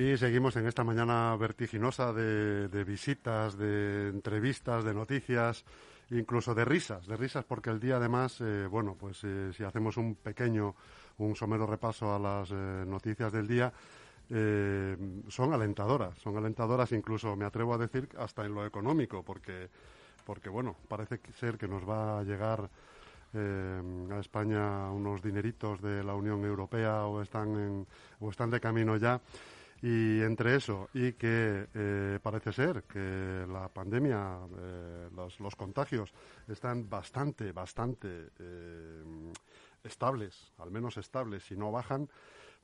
Y seguimos en esta mañana vertiginosa de, visitas, de entrevistas, de noticias, incluso de risas, de risas porque el día además, eh, bueno, pues eh, si hacemos un pequeño, un somero repaso a las eh, noticias del día, son alentadoras, son alentadoras incluso, me atrevo a decir, hasta en lo económico, porque, porque bueno, parece ser que nos va a llegar a España unos dineritos de la Unión Europea o están, en, o están de camino ya y entre eso y que eh, parece ser que la pandemia, eh, los, los, contagios están bastante, bastante eh, estables, al menos estables, si no bajan,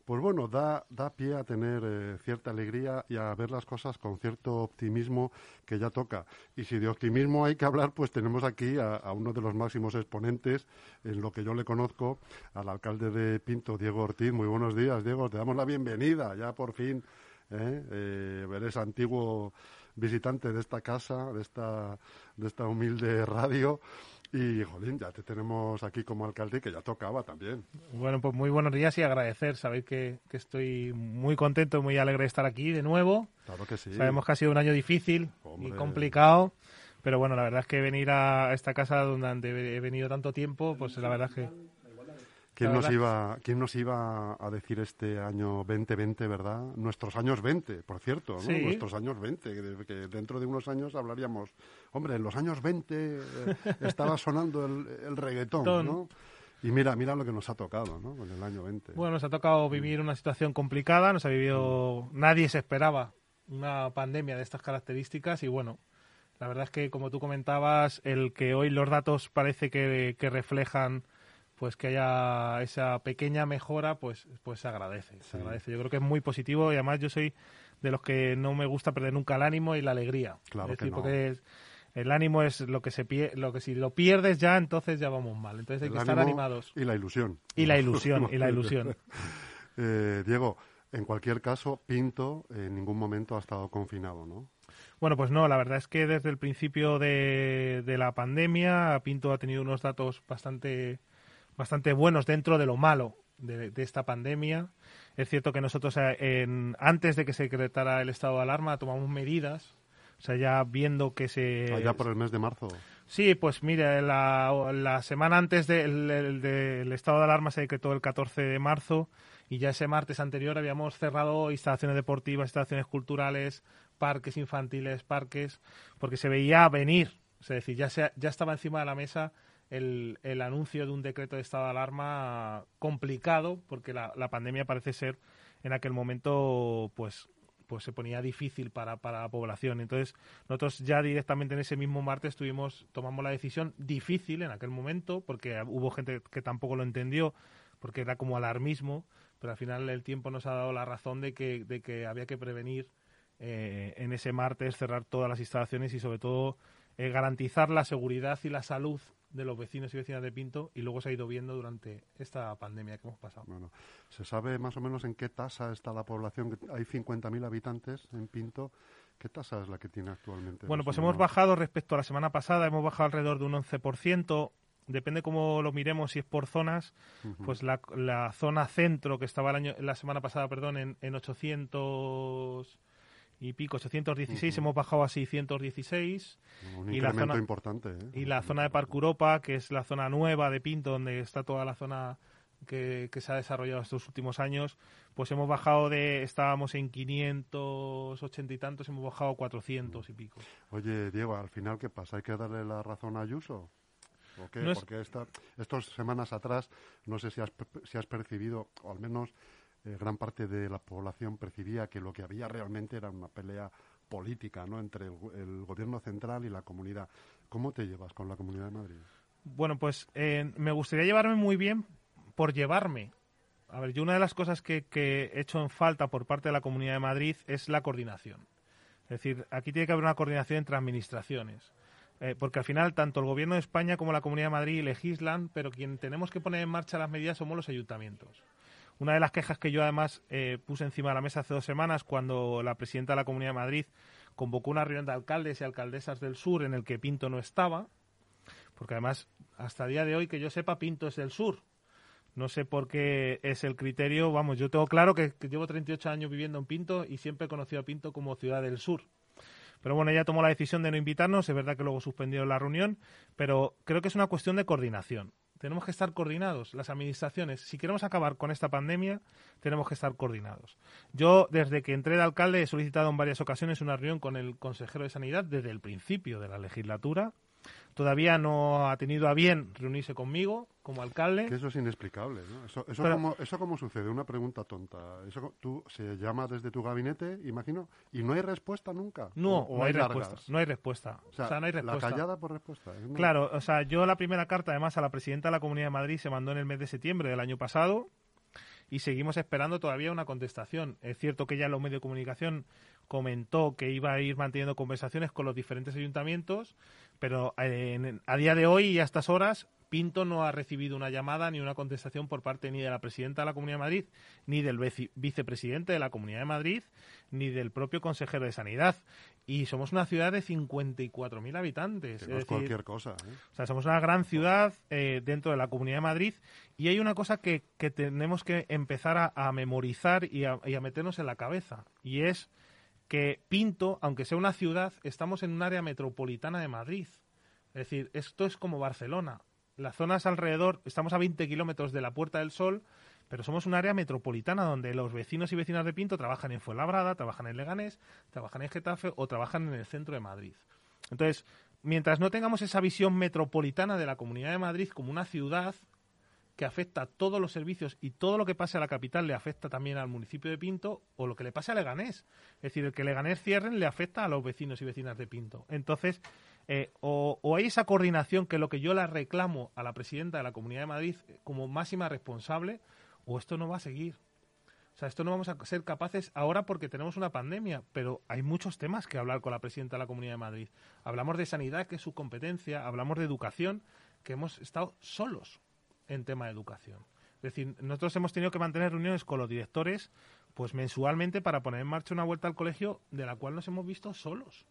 pues bueno, da, da pie a tener eh, cierta alegría y a ver las cosas con cierto optimismo que ya toca. Y si de optimismo hay que hablar, pues tenemos aquí a, uno de los máximos exponentes, en lo que yo le conozco, al alcalde de Pinto, Diego Ortiz. Muy buenos días, Diego. Te damos la bienvenida, ya por fin. ¿eh? Eh, eres antiguo visitante de esta casa, de esta, de esta humilde radio. Y, jolín, ya te tenemos aquí como alcalde que ya tocaba también. Bueno, pues muy buenos días y agradecer. Sabéis que, estoy muy contento, muy alegre de estar aquí de nuevo. Claro que sí. Sabemos que ha sido un año difícil y complicado. Pero bueno, la verdad es que venir a esta casa donde he venido tanto tiempo, pues la verdad es que ¿Quién nos, iba, ¿Quién nos iba a decir este año 2020, verdad? Nuestros años 20, por cierto, ¿no? Nuestros años 20, que, dentro de unos años hablaríamos, hombre, en los años 20 eh, estaba sonando el, el reggaetón, ¿no? Y mira, mira lo que nos ha tocado, ¿no? Con el año 20. Bueno, nos ha tocado vivir una situación complicada, nos ha vivido, nadie se esperaba una pandemia de estas características y bueno, la verdad es que como tú comentabas, el que hoy los datos parece que, que reflejan pues que haya esa pequeña mejora, pues, pues se agradece, se agradece. Yo creo que es muy positivo y además yo soy de los que no me gusta perder nunca el ánimo y la alegría. Claro es decir, porque el ánimo es lo que se lo que si lo pierdes ya, entonces ya vamos mal. Entonces hay que estar animados. Y la ilusión. Y la ilusión, y la ilusión. Eh, Diego, en cualquier caso, Pinto en ningún momento ha estado confinado, ¿no? Bueno, pues no, la verdad es que desde el principio de, de la pandemia, Pinto ha tenido unos datos bastante bastante buenos dentro de lo malo de, esta pandemia. Es cierto que nosotros eh, antes de que se decretara el estado de alarma tomamos medidas, o sea, ya viendo que se... Allá por el mes de marzo. Sí, pues mire, la, semana antes del, estado de alarma se decretó el 14 de marzo y ya ese martes anterior habíamos cerrado instalaciones deportivas, instalaciones culturales, parques infantiles, parques, porque se veía venir, es decir, ya, se, ya estaba encima de la mesa el, el, anuncio de un decreto de estado de alarma complicado, porque la, la, pandemia parece ser en aquel momento, pues, pues se ponía difícil para, para la población. Entonces, nosotros ya directamente en ese mismo martes tuvimos, tomamos la decisión difícil en aquel momento, porque hubo gente que tampoco lo entendió, porque era como alarmismo, pero al final el tiempo nos ha dado la razón de que, de que había que prevenir eh, en ese martes, cerrar todas las instalaciones y sobre todo eh, garantizar la seguridad y la salud de los vecinos y vecinas de Pinto y luego se ha ido viendo durante esta pandemia que hemos pasado. Bueno, ¿se sabe más o menos en qué tasa está la población? Hay 50.000 habitantes en Pinto. ¿Qué tasa es la que tiene actualmente? Bueno, pues hemos bajado respecto a la semana pasada, hemos bajado alrededor de un 11%. Depende cómo lo miremos, si es por zonas, pues la, la, zona centro que estaba el año, la semana pasada, perdón, en, en 800 y pico, 816, hemos bajado a 616. Un y la zona, importante. ¿eh? Y la zona de Parque Europa, que es la zona nueva de Pinto, donde está toda la zona que, se ha desarrollado estos últimos años, pues hemos bajado de, estábamos en 580 y tantos, hemos bajado a 400 y pico. Oye, Diego, al final, ¿qué pasa? ¿Hay que darle la razón a Ayuso? ¿O qué? Porque esta, estas semanas atrás, no sé si has, si has percibido, o al menos eh, gran parte de la población percibía que lo que había realmente era una pelea política ¿no? entre el, gobierno central y la comunidad. ¿Cómo te llevas con la Comunidad de Madrid? Bueno, pues eh, me gustaría llevarme muy bien por llevarme. A ver, yo una de las cosas que, he hecho en falta por parte de la Comunidad de Madrid es la coordinación. Es decir, aquí tiene que haber una coordinación entre administraciones. Eh, porque al final tanto el Gobierno de España como la Comunidad de Madrid legislan, pero quien tenemos que poner en marcha las medidas somos los ayuntamientos. Una de las quejas que yo además eh, puse encima de la mesa hace dos semanas cuando la presidenta de la Comunidad de Madrid convocó una reunión de alcaldes y alcaldesas del sur en el que Pinto no estaba, porque además hasta el día de hoy que yo sepa Pinto es del sur, No sé por qué es el criterio. Vamos, yo tengo claro que, que llevo 38 años viviendo en Pinto y siempre he conocido a Pinto como ciudad del sur. Pero bueno, ella tomó la decisión de no invitarnos. Es verdad que luego suspendió la reunión, pero creo que es una cuestión de coordinación. Tenemos que estar coordinados, las administraciones. Si queremos acabar con esta pandemia, tenemos que estar coordinados. Yo, desde que entré de alcalde, he solicitado en varias ocasiones una reunión con el consejero de Sanidad desde el principio de la legislatura todavía no ha tenido a bien reunirse conmigo como alcalde. Que eso es inexplicable, ¿no? Eso, eso, como, eso cómo sucede, una pregunta tonta. Eso tú se llama desde tu gabinete, imagino, y no hay respuesta nunca. No, no hay, respuesta. No hay respuesta. O sea, no hay respuesta. La callada por respuesta. Claro, o sea, yo la primera carta, además, a la presidenta de la Comunidad de Madrid se mandó en el mes de septiembre del año pasado y seguimos esperando todavía una contestación. Es cierto que ya los medios de comunicación comentó que iba a ir manteniendo conversaciones con los diferentes ayuntamientos, pero eh, a día de hoy y a estas horas Pinto no ha recibido una llamada ni una contestación por parte ni de la presidenta de la Comunidad de Madrid, ni del vicepresidente de la Comunidad de Madrid, ni del propio consejero de Sanidad. Y somos una ciudad de 54.000 habitantes. es, cualquier cosa. ¿eh? O sea, somos una gran ciudad eh, dentro de la Comunidad de Madrid y hay una cosa que, tenemos que empezar a, memorizar y a, y a meternos en la cabeza. Y es que Pinto, aunque sea una ciudad, estamos en un área metropolitana de Madrid. Es decir, esto es como Barcelona. Las zonas alrededor, estamos a 20 kilómetros de la Puerta del Sol, pero somos un área metropolitana donde los vecinos y vecinas de Pinto trabajan en Fuenlabrada, trabajan en Leganés, trabajan en Getafe o trabajan en el centro de Madrid. Entonces, mientras no tengamos esa visión metropolitana de la Comunidad de Madrid como una ciudad, que afecta a todos los servicios y todo lo que pase a la capital le afecta también al municipio de Pinto o lo que le pase a Leganés. Es decir, el que Leganés cierren le afecta a los vecinos y vecinas de Pinto. Entonces, eh, o, hay esa coordinación que es lo que yo la reclamo a la presidenta de la Comunidad de Madrid como máxima responsable, o esto no va a seguir. O sea, esto no vamos a ser capaces ahora porque tenemos una pandemia, pero hay muchos temas que hablar con la presidenta de la Comunidad de Madrid. Hablamos de sanidad, que es su competencia, hablamos de educación, que hemos estado solos en tema de educación. Es decir, nosotros hemos tenido que mantener reuniones con los directores pues mensualmente para poner en marcha una vuelta al colegio de la cual nos hemos visto solos.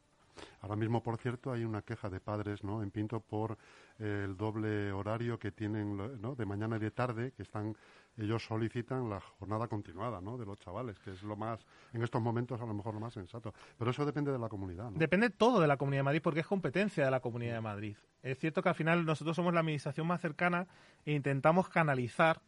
Ahora mismo, por cierto, hay una queja de padres ¿no? en Pinto por el doble horario que tienen ¿no? de mañana y de tarde, que están ellos solicitan la jornada continuada ¿no? de los chavales, que es lo más, en estos momentos a lo mejor lo más sensato. Pero eso depende de la comunidad. ¿no? Depende todo de la Comunidad de Madrid porque es competencia de la Comunidad de Madrid. Es cierto que al final nosotros somos la administración más cercana e intentamos canalizar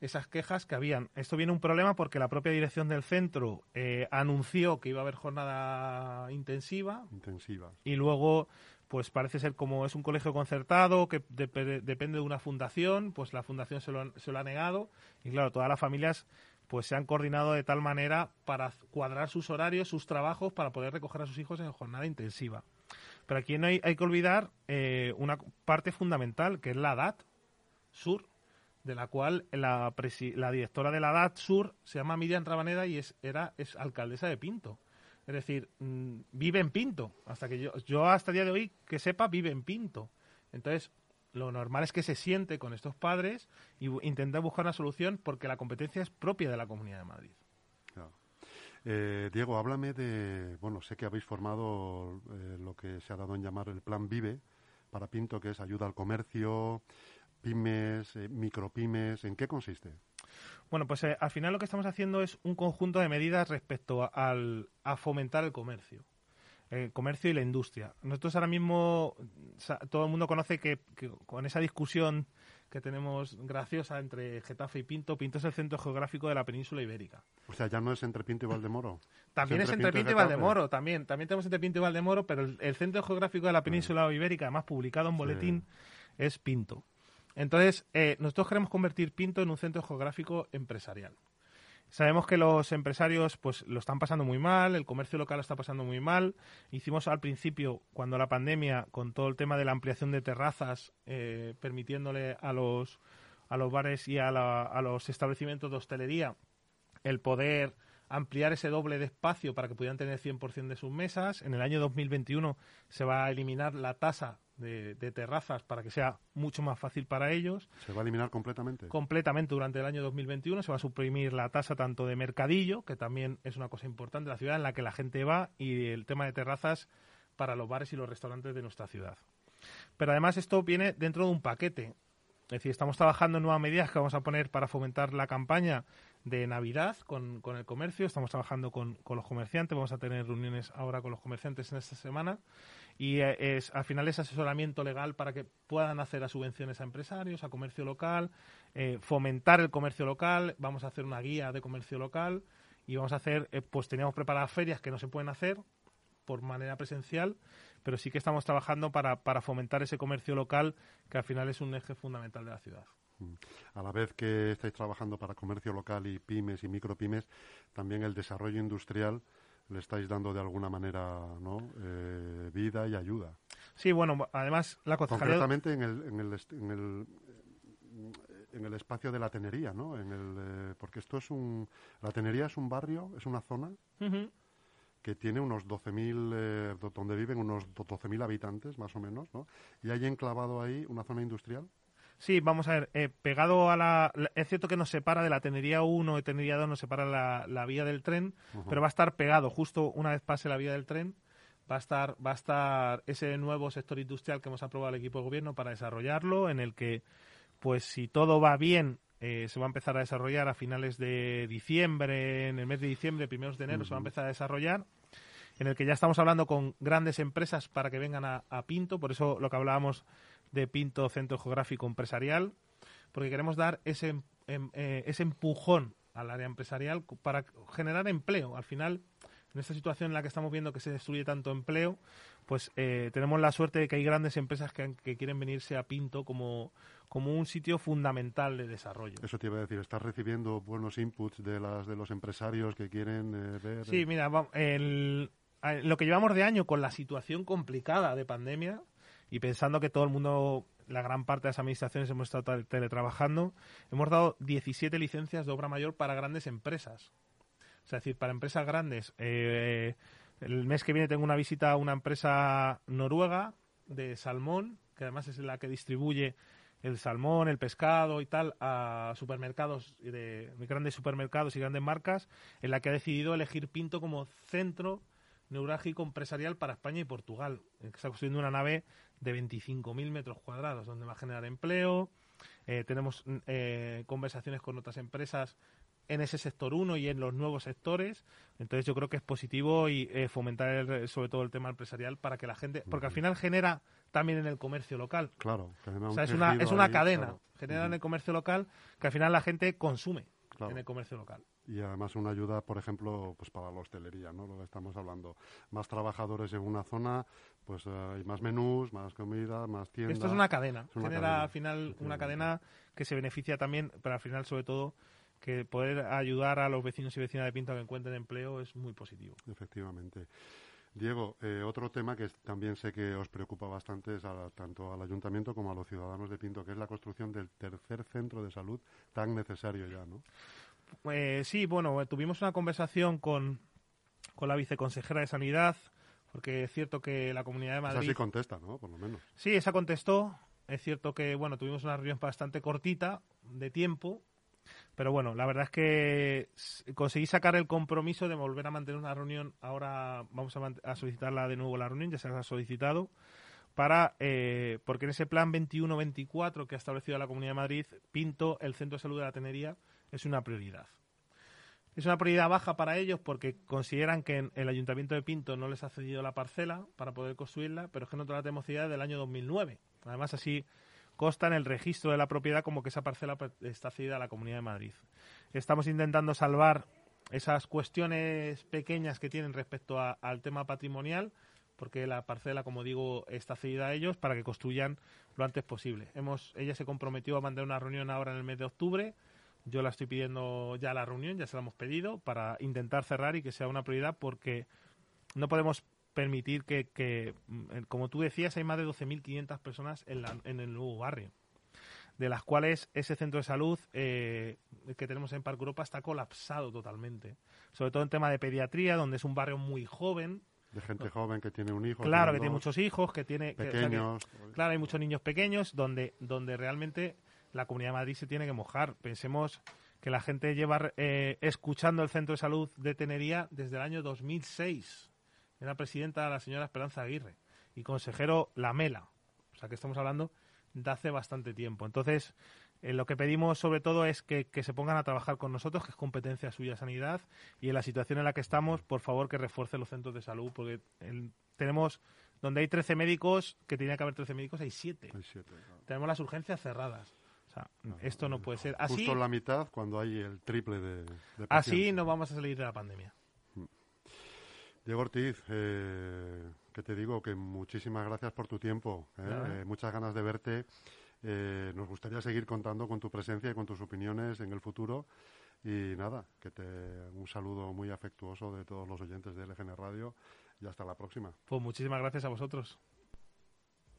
esas quejas que habían. Esto viene un problema porque la propia dirección del centro eh, anunció que iba a haber jornada intensiva. Intensiva. Y luego, pues parece ser como es un colegio concertado que depende de una fundación, pues la fundación se lo, se lo ha negado. Y claro, todas las familias pues se han coordinado de tal manera para cuadrar sus horarios, sus trabajos, para poder recoger a sus hijos en jornada intensiva. Pero aquí no hay, hay que olvidar eh, una parte fundamental, que es la edad sur de la cual la, la directora de la DAT Sur se llama Miriam Rabaneda y es, era, es alcaldesa de Pinto. Es decir, mm, vive en Pinto. Hasta que yo, yo hasta el día de hoy, que sepa, vive en Pinto. Entonces, lo normal es que se siente con estos padres y intente buscar una solución porque la competencia es propia de la Comunidad de Madrid. Eh, Diego, háblame de, bueno, sé que habéis formado eh, lo que se ha dado en llamar el Plan Vive para Pinto, que es ayuda al comercio, pymes, eh, micropymes? ¿En qué consiste? Bueno, pues eh, al final lo que estamos haciendo es un conjunto de medidas respecto a, al, a fomentar el comercio. El comercio y la industria. Nosotros ahora mismo, todo el mundo conoce que, con esa discusión que tenemos graciosa entre Getafe y Pinto, Pinto es el centro geográfico de la península ibérica. O sea, ya no es entre Pinto y Valdemoro. También es entre Pinto, y, Valdemoro, también. También tenemos entre Pinto y Valdemoro, pero el, centro geográfico de la península ibérica, además publicado en boletín, es Pinto. Entonces, eh, nosotros queremos convertir Pinto en un centro geográfico empresarial. Sabemos que los empresarios pues lo están pasando muy mal, el comercio local lo está pasando muy mal. Hicimos al principio, cuando la pandemia, con todo el tema de la ampliación de terrazas, eh, permitiéndole a los, a los bares y a, a los establecimientos de hostelería el poder ampliar ese doble de espacio para que pudieran tener 100% de sus mesas. En el año 2021 se va a eliminar la tasa de, terrazas para que sea mucho más fácil para ellos. ¿Se va a eliminar completamente? Completamente durante el año 2021 se va a suprimir la tasa tanto de mercadillo, que también es una cosa importante de la ciudad en la que la gente va, y el tema de terrazas para los bares y los restaurantes de nuestra ciudad. Pero además esto viene dentro de un paquete. Es decir, estamos trabajando en nuevas medidas que vamos a poner para fomentar la campaña de Navidad con, con el comercio. Estamos trabajando con, con, los comerciantes. Vamos a tener reuniones ahora con los comerciantes en esta semana. Y eh, es, al final es asesoramiento legal para que puedan hacer a subvenciones a empresarios, a comercio local, eh, fomentar el comercio local. Vamos a hacer una guía de comercio local y vamos a hacer, eh, pues teníamos preparadas ferias que no se pueden hacer por manera presencial, pero sí que estamos trabajando para, para fomentar ese comercio local que al final es un eje fundamental de la ciudad. A la vez que estáis trabajando para comercio local y pymes y micropymes, también el desarrollo industrial le estáis dando de alguna manera ¿no? Eh, vida y ayuda. Sí, bueno, además la concejalía... Concretamente en el, en el, en el, en el espacio de la Tenería, ¿no? En el, eh, porque esto es un... La Tenería es un barrio, es una zona que tiene unos 12.000, eh, donde viven unos 12.000 habitantes, más o menos, ¿no? Y hay enclavado ahí una zona industrial. Sí, vamos a ver, eh, pegado a la, Es cierto que nos separa de la Tenería 1 y Tenería 2, nos separa la, la vía del tren, pero va a estar pegado, justo una vez pase la vía del tren, va a estar, va a estar ese nuevo sector industrial que hemos aprobado el equipo de gobierno para desarrollarlo, en el que, pues si todo va bien, eh, se va a empezar a desarrollar a finales de diciembre, en el mes de diciembre, primeros de enero, se va a empezar a desarrollar, en el que ya estamos hablando con grandes empresas para que vengan a, a Pinto, por eso lo que hablábamos de Pinto Centro Geográfico Empresarial, porque queremos dar ese, em, eh, ese empujón al área empresarial para generar empleo. Al final, en esta situación en la que estamos viendo que se destruye tanto empleo, pues eh, tenemos la suerte de que hay grandes empresas que, quieren venirse a Pinto como, como un sitio fundamental de desarrollo. Eso te iba a decir, ¿estás recibiendo buenos inputs de, las, de los empresarios que quieren eh, ver? Sí, mira, lo que llevamos de año con la situación complicada de pandemia, y pensando que todo el mundo, la gran parte de las administraciones hemos estado teletrabajando, hemos dado 17 licencias de obra mayor para grandes empresas. es decir, para empresas grandes. Eh, el mes que viene tengo una visita a una empresa noruega de salmón, que además es la que distribuye el salmón, el pescado y tal a supermercados, de, grandes supermercados y grandes marcas, en la que ha decidido elegir Pinto como centro neurálgico empresarial para España y Portugal. Está construyendo una nave de 25.000 metros cuadrados, donde va a generar empleo. Eh, tenemos mm, eh, conversaciones con otras empresas en ese sector 1 y en los nuevos sectores. Entonces yo creo que es positivo y eh, fomentar sobre todo el tema empresarial para que la gente, porque al final genera también en el comercio local. Claro, o sea, es una, es una cadena, genera en el comercio local que al final la gente consume en el comercio local y además una ayuda, por ejemplo, pues para la hostelería, ¿no? Lo que estamos hablando. Más trabajadores en una zona, pues eh, hay más menús, más comida, más tiendas. Esto es una cadena. Genera al final una cadena que se beneficia también, pero al final, sobre todo, que poder ayudar a los vecinos y vecinas de Pinto a que encuentren empleo es muy positivo. Efectivamente. Diego, eh, otro tema que también sé que os preocupa bastante es tanto al ayuntamiento como a los ciudadanos de Pinto, que es la construcción del tercer centro de salud tan necesario ya, ¿no? Eh, sí, bueno, tuvimos una conversación con, con la viceconsejera de Sanidad, porque es cierto que la Comunidad de Madrid... Esa sí contesta, ¿no? Por lo menos. Sí, esa contestó. Es cierto que, bueno, tuvimos una reunión bastante cortita de tiempo, pero bueno, la verdad es que conseguí sacar el compromiso de volver a mantener una reunión. Ahora vamos a, solicitarla de nuevo la reunión, ya se ha solicitado, para eh, porque en ese plan 21-24 que ha establecido la Comunidad de Madrid, Pinto, el Centro de Salud de la Tenería, es una prioridad. Es una prioridad baja para ellos porque consideran que el Ayuntamiento de Pinto no les ha cedido la parcela para poder construirla, pero es que nosotros la tenemos cedida del año 2009. Además, así consta en el registro de la propiedad como que esa parcela está cedida a la Comunidad de Madrid. Estamos intentando salvar esas cuestiones pequeñas que tienen respecto al tema patrimonial, porque la parcela, como digo, está cedida a ellos para que construyan lo antes posible. Hemos, ella se comprometió a mandar una reunión ahora en el mes de octubre yo la estoy pidiendo ya la reunión, ya se la hemos pedido, para intentar cerrar y que sea una prioridad porque no podemos permitir que, mm, como tú decías, hay más de 12.500 personas en, en el nuevo barrio, de las cuales ese centro de salud eh, que tenemos en Parque Europa está colapsado totalmente. Sobre todo en tema de pediatría, donde es un barrio muy joven, de gente joven que tiene un hijo. Claro, que tiene muchos hijos, que tiene... Pequeños. claro, hay muchos niños pequeños donde, donde realmente la Comunidad de Madrid se tiene que mojar. Pensemos que la gente lleva eh, escuchando el Centro de Salud de Tenería desde el año 2006. Era presidenta la señora Esperanza Aguirre y consejero Lamela. O sea que estamos hablando de hace bastante tiempo. Entonces, eh, lo que pedimos sobre todo es que, se pongan a trabajar con nosotros, que es competencia suya sanidad, y en la situación en la que estamos, por favor, que refuerce los centros de salud, porque tenemos, donde hay 13 médicos, que tenía que haber 13 médicos, hay 7. Tenemos las urgencias cerradas. O sea, esto no puede ser. Así, Justo la mitad cuando hay el triple de, de Así no vamos a salir de la pandemia. Diego Ortiz, eh, que te digo que muchísimas gracias por tu tiempo. ¿eh? Eh, muchas ganas de verte. nos gustaría seguir contando con tu presencia y con tus opiniones en el futuro. Y nada, que te un saludo muy afectuoso de todos los oyentes de LGN Radio y hasta la próxima. Pues muchísimas gracias a vosotros.